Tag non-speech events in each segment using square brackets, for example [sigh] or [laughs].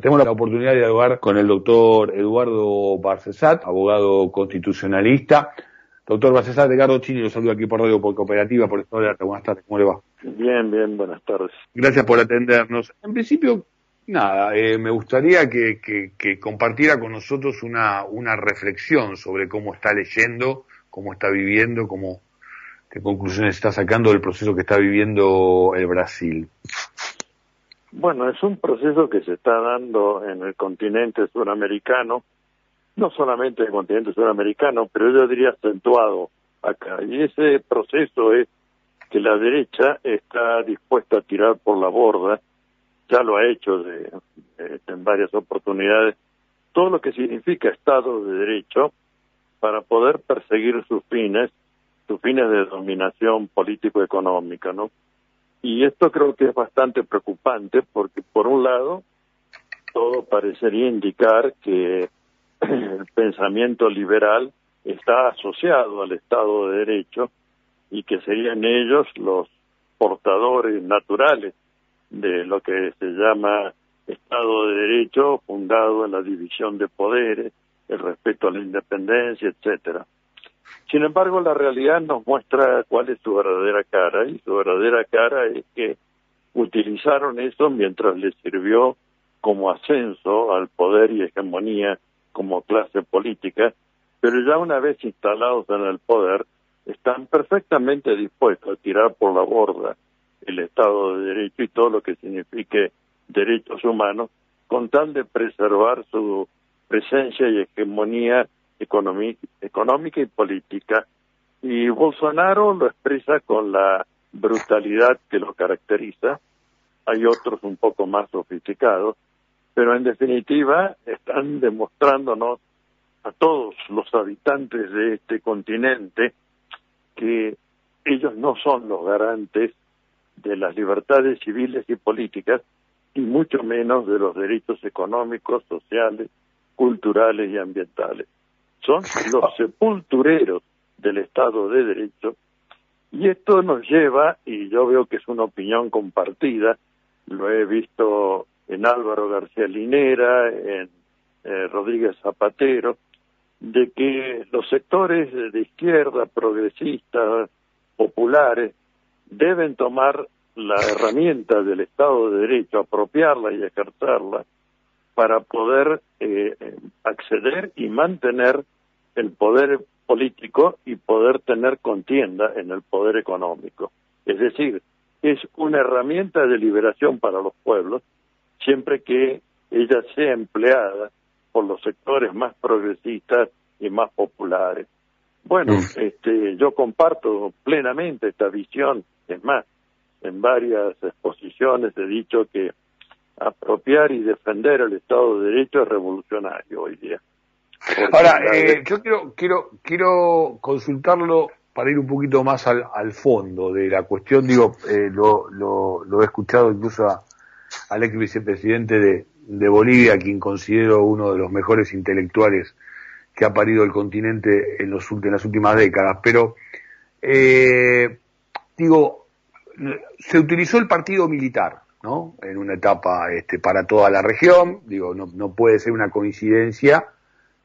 Tenemos la oportunidad de dialogar con el doctor Eduardo Barcesat, abogado constitucionalista. Doctor Barcesat, Edgardo Chini, lo saludo aquí por Radio por Cooperativa, por Estado de Arte. Buenas tardes, ¿cómo le va? Bien, bien, buenas tardes. Gracias por atendernos. En principio, nada, eh, me gustaría que, que, compartiera con nosotros una, una reflexión sobre cómo está leyendo, cómo está viviendo, cómo, qué conclusiones está sacando del proceso que está viviendo el Brasil. Bueno, es un proceso que se está dando en el continente suramericano, no solamente en el continente suramericano, pero yo diría acentuado acá. Y ese proceso es que la derecha está dispuesta a tirar por la borda, ya lo ha hecho de, en varias oportunidades, todo lo que significa Estado de Derecho para poder perseguir sus fines, sus fines de dominación político-económica, ¿no? Y esto creo que es bastante preocupante porque, por un lado, todo parecería indicar que [clears throat] el pensamiento liberal está asociado al Estado de Derecho y que serían ellos los portadores naturales de lo que se llama Estado de Derecho fundado en la división de poderes, el respeto a la independencia, etcétera. Sin embargo, la realidad nos muestra cuál es su verdadera cara y su verdadera cara es que utilizaron eso mientras les sirvió como ascenso al poder y hegemonía como clase política, pero ya una vez instalados en el poder, están perfectamente dispuestos a tirar por la borda el Estado de Derecho y todo lo que signifique derechos humanos, con tal de preservar su presencia y hegemonía económica y política. Y Bolsonaro lo expresa con la brutalidad que lo caracteriza. Hay otros un poco más sofisticados, pero en definitiva están demostrándonos a todos los habitantes de este continente que ellos no son los garantes de las libertades civiles y políticas y mucho menos de los derechos económicos, sociales, culturales y ambientales son los [laughs] sepultureros del Estado de Derecho, y esto nos lleva, y yo veo que es una opinión compartida, lo he visto en Álvaro García Linera, en eh, Rodríguez Zapatero, de que los sectores de izquierda, progresistas, populares, deben tomar la herramienta del Estado de Derecho, apropiarla y ejercerla para poder eh, acceder y mantener el poder político y poder tener contienda en el poder económico. Es decir, es una herramienta de liberación para los pueblos siempre que ella sea empleada por los sectores más progresistas y más populares. Bueno, este, yo comparto plenamente esta visión, es más, en varias exposiciones he dicho que apropiar y defender el Estado de Derecho es revolucionario hoy día. Ahora, eh, yo quiero, quiero, quiero consultarlo para ir un poquito más al, al fondo de la cuestión. Digo, eh, lo, lo, lo, he escuchado incluso a, al ex vicepresidente de, de Bolivia, quien considero uno de los mejores intelectuales que ha parido el continente en, los, en las últimas décadas. Pero, eh, digo, se utilizó el partido militar ¿no? En una etapa este, para toda la región, digo, no, no puede ser una coincidencia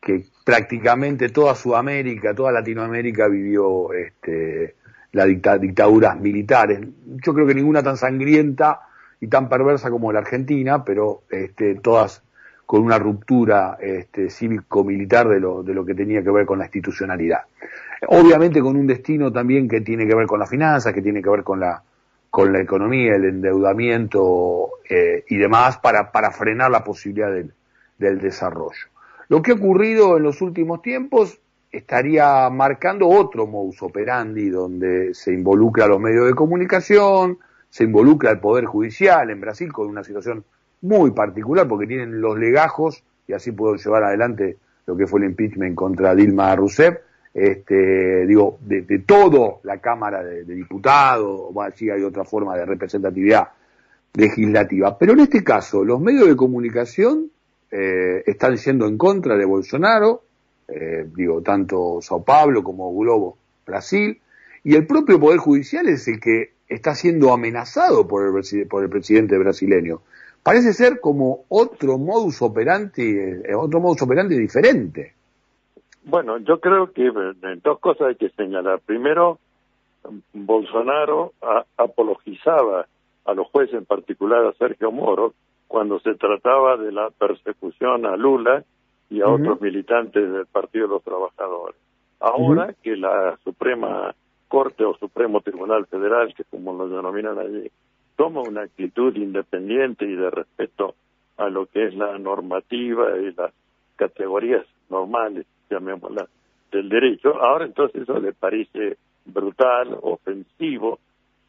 que prácticamente toda Sudamérica, toda Latinoamérica vivió este, las dictaduras militares. Yo creo que ninguna tan sangrienta y tan perversa como la Argentina, pero este, todas con una ruptura este, cívico-militar de lo, de lo que tenía que ver con la institucionalidad. Obviamente con un destino también que tiene que ver con las finanzas, que tiene que ver con la, con la economía, el endeudamiento eh, y demás para, para frenar la posibilidad del, del desarrollo. Lo que ha ocurrido en los últimos tiempos estaría marcando otro modus operandi donde se involucra a los medios de comunicación, se involucra al Poder Judicial en Brasil con una situación muy particular porque tienen los legajos y así puedo llevar adelante lo que fue el impeachment contra Dilma Rousseff, este, digo, de, todo la Cámara de, Diputados, o así hay otra forma de representatividad legislativa. Pero en este caso, los medios de comunicación eh, están siendo en contra de Bolsonaro, eh, digo, tanto Sao Paulo como Globo Brasil, y el propio Poder Judicial es el que está siendo amenazado por el, por el presidente brasileño, parece ser como otro modus operandi, eh, otro modus operandi diferente. Bueno, yo creo que eh, dos cosas hay que señalar. Primero, Bolsonaro apologizaba a los jueces, en particular a Sergio Moro, cuando se trataba de la persecución a Lula y a otros militantes del Partido de los Trabajadores. Ahora que la Suprema Corte o Supremo Tribunal Federal, que como lo denominan allí, toma una actitud independiente y de respeto a lo que es la normativa y las categorías normales, llamémosla, del derecho, ahora entonces eso le parece brutal, ofensivo,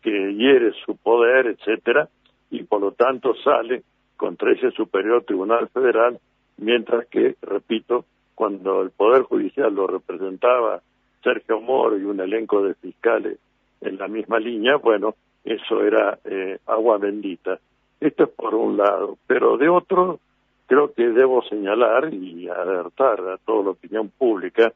que hiere su poder, etcétera, y por lo tanto sale contra ese superior tribunal federal, mientras que, repito, cuando el Poder Judicial lo representaba Sergio Moro y un elenco de fiscales en la misma línea, bueno, eso era eh, agua bendita. Esto es por un lado, pero de otro, creo que debo señalar y alertar a toda la opinión pública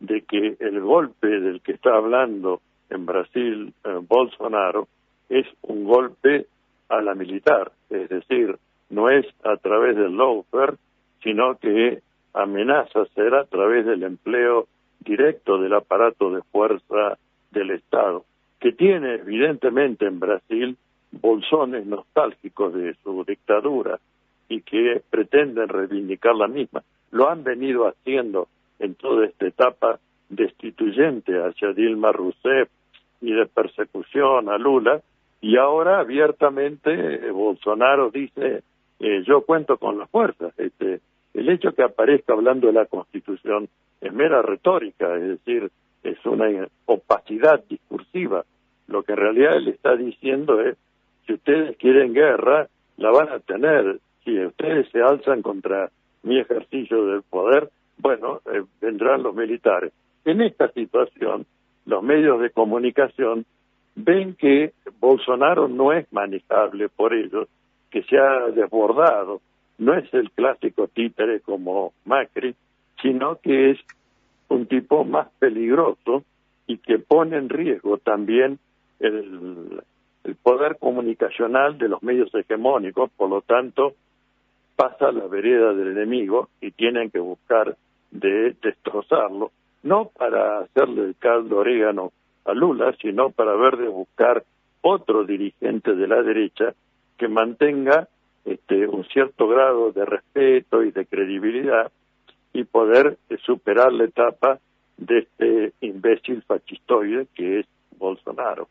de que el golpe del que está hablando en Brasil eh, Bolsonaro es un golpe a la militar, es decir, no es a través del lawfare, sino que amenaza ser a través del empleo directo del aparato de fuerza del Estado, que tiene evidentemente en Brasil bolsones nostálgicos de su dictadura y que pretenden reivindicar la misma. Lo han venido haciendo en toda esta etapa destituyente hacia Dilma Rousseff y de persecución a Lula, y ahora abiertamente eh, Bolsonaro dice eh, yo cuento con las fuerzas. Este, el hecho que aparezca hablando de la Constitución es mera retórica, es decir, es una opacidad discursiva. Lo que en realidad él está diciendo es, si ustedes quieren guerra, la van a tener. Si ustedes se alzan contra mi ejercicio del poder, bueno, eh, vendrán los militares. En esta situación, los medios de comunicación ven que Bolsonaro no es manejable por ellos, que se ha desbordado, no es el clásico títere como Macri, sino que es un tipo más peligroso y que pone en riesgo también el, el poder comunicacional de los medios hegemónicos, por lo tanto pasa a la vereda del enemigo y tienen que buscar de destrozarlo, no para hacerle el caldo orégano a Lula, sino para ver de buscar otro dirigente de la derecha que mantenga este, un cierto grado de respeto y de credibilidad y poder eh, superar la etapa de este imbécil fascistoide que es Bolsonaro.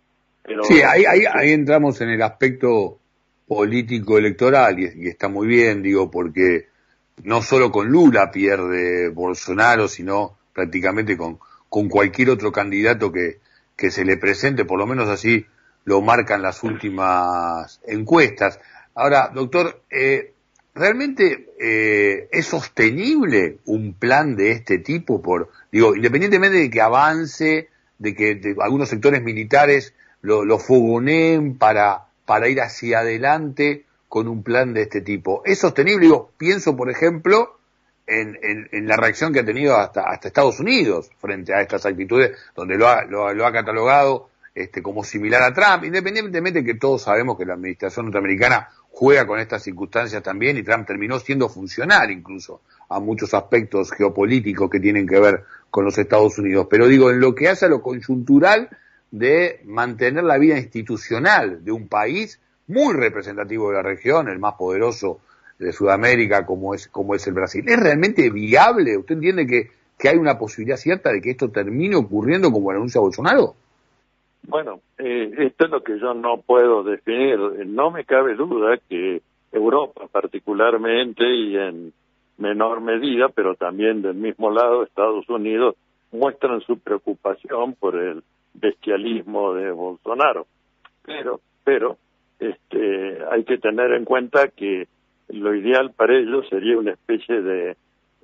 sí, ahí, ahí, ahí entramos en el aspecto político electoral y, está muy bien, digo, porque no solo con Lula pierde Bolsonaro, sino prácticamente con, con cualquier otro candidato que, que se le presente, por lo menos así lo marcan las últimas encuestas. Ahora, doctor, eh, ¿realmente eh, es sostenible un plan de este tipo? Por, digo, independientemente de que avance, de que algunos sectores militares lo fogoneen para, para ir hacia adelante con un plan de este tipo. ¿Es sostenible? Digo, pienso, por ejemplo, en, la reacción que ha tenido hasta, Estados Unidos frente a estas actitudes, donde lo ha, lo, lo ha catalogado este, como similar a Trump, independientemente de que todos sabemos que la administración norteamericana juega con estas circunstancias también y Trump terminó siendo funcional incluso a muchos aspectos geopolíticos que tienen que ver con los Estados Unidos. Pero digo, en lo que hace a lo conjuntural de mantener la vida institucional de un país muy representativo de la región, el más poderoso de Sudamérica como es, como es el Brasil. ¿Es realmente viable? ¿Usted entiende que, que hay una posibilidad cierta de que esto termine ocurriendo como anuncia Bolsonaro? Bueno, eh, esto es lo que yo no puedo definir. No me cabe duda que Europa particularmente y en menor medida, pero también del mismo lado Estados Unidos, muestran su preocupación por el bestialismo de Bolsonaro. Pero, pero, este, hay que tener en cuenta que lo ideal para ellos sería una especie de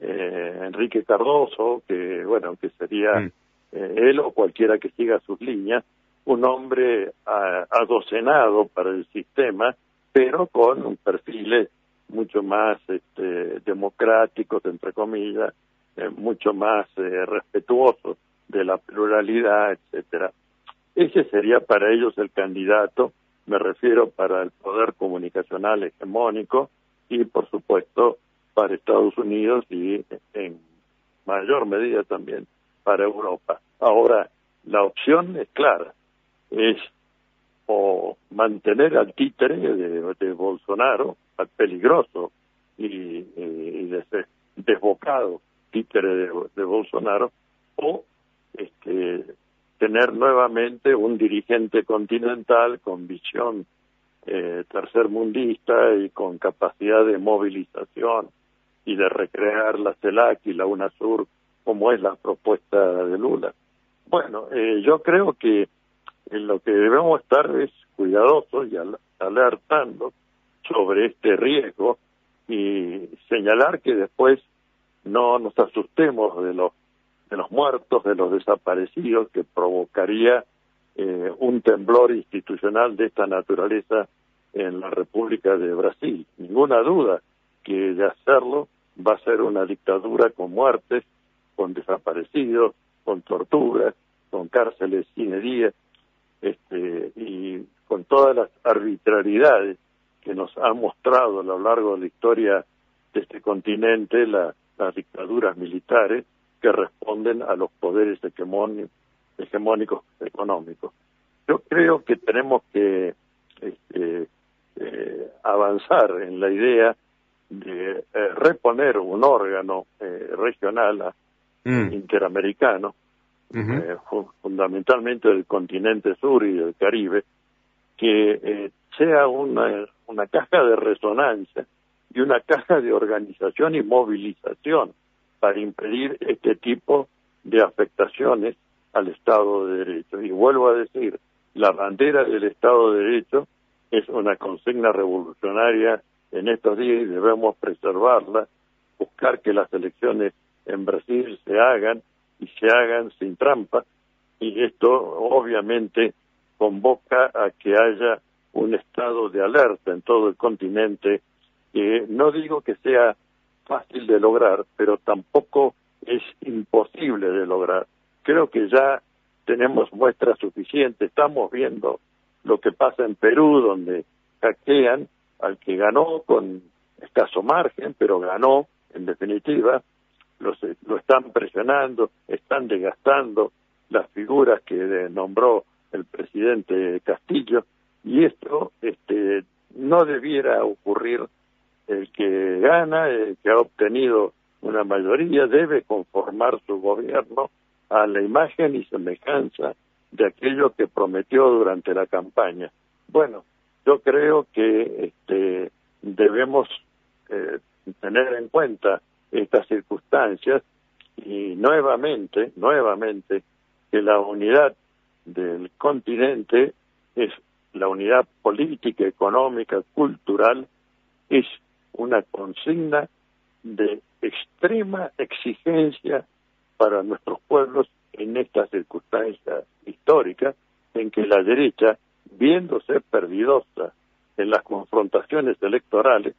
eh, Enrique Cardoso, que bueno, que sería mm. eh, él o cualquiera que siga sus líneas, un hombre adocenado para el sistema, pero con un perfil mucho más este, democráticos, entre comillas, eh, mucho más eh, respetuosos de la pluralidad, etcétera. Ese sería para ellos el candidato me refiero para el poder comunicacional hegemónico y, por supuesto, para Estados Unidos y en mayor medida también para Europa. Ahora, la opción es clara, es o mantener al títere de, Bolsonaro, al peligroso y, desbocado títere de, Bolsonaro, o este, tener nuevamente un dirigente continental con visión eh, tercermundista y con capacidad de movilización y de recrear la CELAC y la UNASUR como es la propuesta de Lula. Bueno, eh, yo creo que en lo que debemos estar es cuidadosos y alertando sobre este riesgo y señalar que después no nos asustemos de los de los muertos, de los desaparecidos que provocaría eh, un temblor institucional de esta naturaleza en la República de Brasil. Ninguna duda que de hacerlo va a ser una dictadura con muertes, con desaparecidos, con torturas, con cárceles sin heridas, este, y con todas las arbitrariedades que nos han mostrado a lo largo de la historia de este continente las dictaduras militares que responden a los poderes hegemónicos económicos. Yo creo que tenemos que este, eh, avanzar en la idea de eh, reponer un órgano eh, regional mm. interamericano fundamentalmente del continente sur y del Caribe, que eh, sea una, una caja de resonancia y una caja de organización y movilización para impedir este tipo de afectaciones al Estado de Derecho. Y vuelvo a decir, la bandera del Estado de Derecho es una consigna revolucionaria en estos días y debemos preservarla, buscar que las elecciones en Brasil se hagan y se hagan sin trampa y esto obviamente convoca a que haya un estado de alerta en todo el continente que no digo que sea fácil de lograr, pero tampoco es imposible de lograr. Creo que ya tenemos muestras suficientes, estamos viendo lo que pasa en Perú, donde hackean al que ganó con escaso margen, pero ganó en definitiva, lo están presionando, están desgastando las figuras que nombró el presidente Castillo. Y esto este, no debiera ocurrir el que gana, el que ha obtenido una mayoría debe conformar su gobierno a la imagen y semejanza de aquello que prometió durante la campaña. Bueno, yo creo que este, debemos eh, tener en cuenta estas circunstancias y nuevamente, nuevamente, que la unidad del continente es la unidad política, económica, cultural, es una consigna de extrema exigencia para nuestros pueblos en estas circunstancias históricas en que la derecha, viéndose perdidosa en las confrontaciones electorales,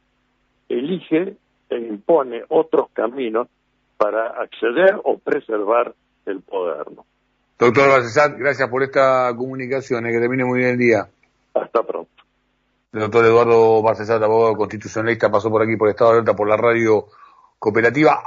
elige e impone otros caminos para acceder o preservar el poder. Doctor Bacesat, gracias por esta comunicación, eh, que termine muy bien el día. Hasta pronto. El doctor Eduardo Bacesat, abogado constitucionalista, pasó por aquí por Estado de Alerta por la radio cooperativa.